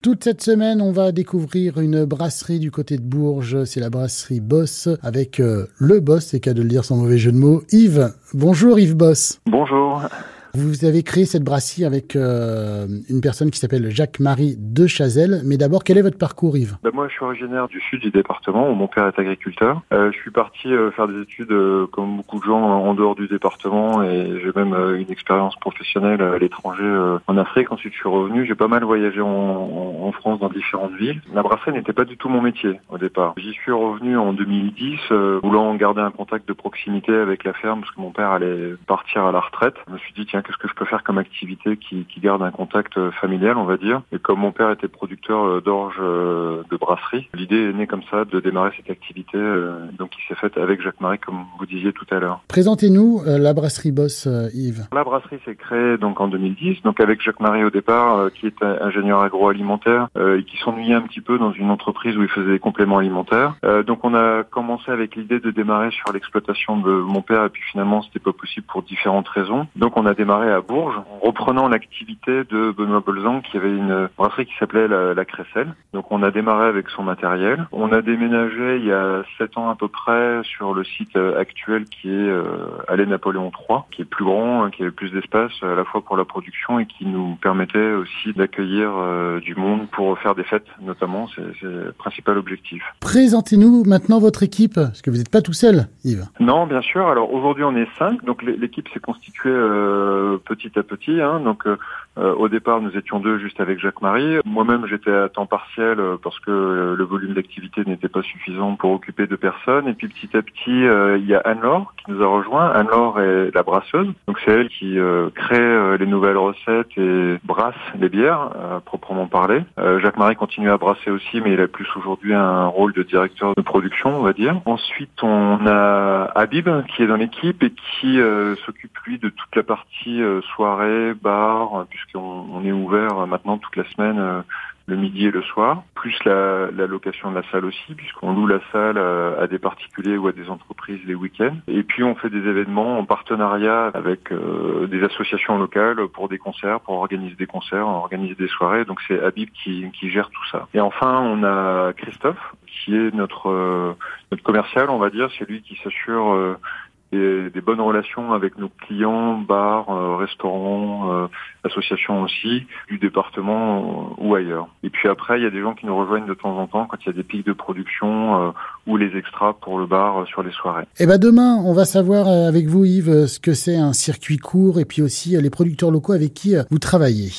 Toute cette semaine, on va découvrir une brasserie du côté de Bourges. C'est la brasserie Boss avec euh, le boss, c'est qu'à de le dire sans mauvais jeu de mots, Yves. Bonjour Yves Boss. Bonjour. Vous avez créé cette brasserie avec euh, une personne qui s'appelle Jacques-Marie de Chazelle. Mais d'abord, quel est votre parcours, Yves? Ben Moi, je suis originaire du sud du département, où mon père est agriculteur. Euh, je suis parti euh, faire des études, comme beaucoup de gens, en dehors du département, et j'ai même une expérience professionnelle à l'étranger, en Afrique. Ensuite, je suis revenu. J'ai pas mal voyagé en, France, dans différentes villes. La brasserie n'était pas du tout mon métier au départ. J'y suis revenu en 2010, voulant garder un contact de proximité avec la ferme, parce que mon père allait partir à la retraite. Je me suis dit, tiens, qu'est-ce que je peux faire comme activité qui, qui, garde un contact euh, familial, on va dire? Et comme mon père était producteur euh, d'orge euh, de brasserie, l'idée est née comme ça de démarrer cette activité, donc qui s'est faite avec Jacques-Marie, comme vous disiez tout à l'heure. Présentez-nous la brasserie Boss, Yves. La brasserie s'est créée donc en 2010, donc avec Jacques-Marie au départ, qui est ingénieur agroalimentaire et qui s'ennuyait un petit peu dans une entreprise où il faisait des compléments alimentaires. donc on a commencé avec l'idée de démarrer sur l'exploitation de mon père et puis finalement c'était pas possible pour différentes raisons. Donc on a démarré à Bourges, en reprenant l'activité de Benoît Bolzan, qui avait une brasserie qui s'appelait la, la Cresselle. Donc on a démarré avec son matériel. On a déménagé il y a sept ans à peu près sur le site euh, actuel qui est euh, Allée Napoléon III, qui est plus grand, hein, qui avait plus d'espace à la fois pour la production et qui nous permettait aussi d'accueillir euh, du monde pour faire des fêtes notamment. C'est le principal objectif. Présentez-nous maintenant votre équipe, parce que vous n'êtes pas tout seul, Yves. Non, bien sûr. Alors aujourd'hui on est cinq, donc l'équipe s'est constituée euh, petit à petit. Hein, donc euh, euh, au départ, nous étions deux juste avec Jacques-Marie. Moi-même, j'étais à temps partiel euh, parce que le volume d'activité n'était pas suffisant pour occuper deux personnes. Et puis petit à petit, il y a Anne-Laure nous a rejoint. Anne-Laure est la brasseuse. Donc c'est elle qui crée les nouvelles recettes et brasse les bières, proprement parler. Jacques-Marie continue à brasser aussi, mais il a plus aujourd'hui un rôle de directeur de production, on va dire. Ensuite, on a Habib qui est dans l'équipe et qui s'occupe lui de toute la partie euh, soirée, bar, puisqu'on on est ouvert maintenant toute la semaine euh, le midi et le soir, plus la, la location de la salle aussi, puisqu'on loue la salle à, des particuliers ou à des entreprises les week-ends. Et puis on fait des événements en partenariat avec euh, des associations locales pour des concerts, pour organiser des concerts, organiser des soirées. Donc c'est Habib qui, qui gère tout ça. Et enfin on a Christophe qui est notre notre commercial, on va dire, c'est lui qui s'assure des, des, bonnes relations avec nos clients, bars, euh, restaurants, euh, associations aussi, du département euh, ou ailleurs. Et puis après, il y a des gens qui nous rejoignent de temps en temps quand il y a des pics de production ou les extras pour le bar sur les soirées. Et eh ben demain, on va savoir avec vous Yves ce que c'est un circuit court et puis aussi les producteurs locaux avec qui vous travaillez.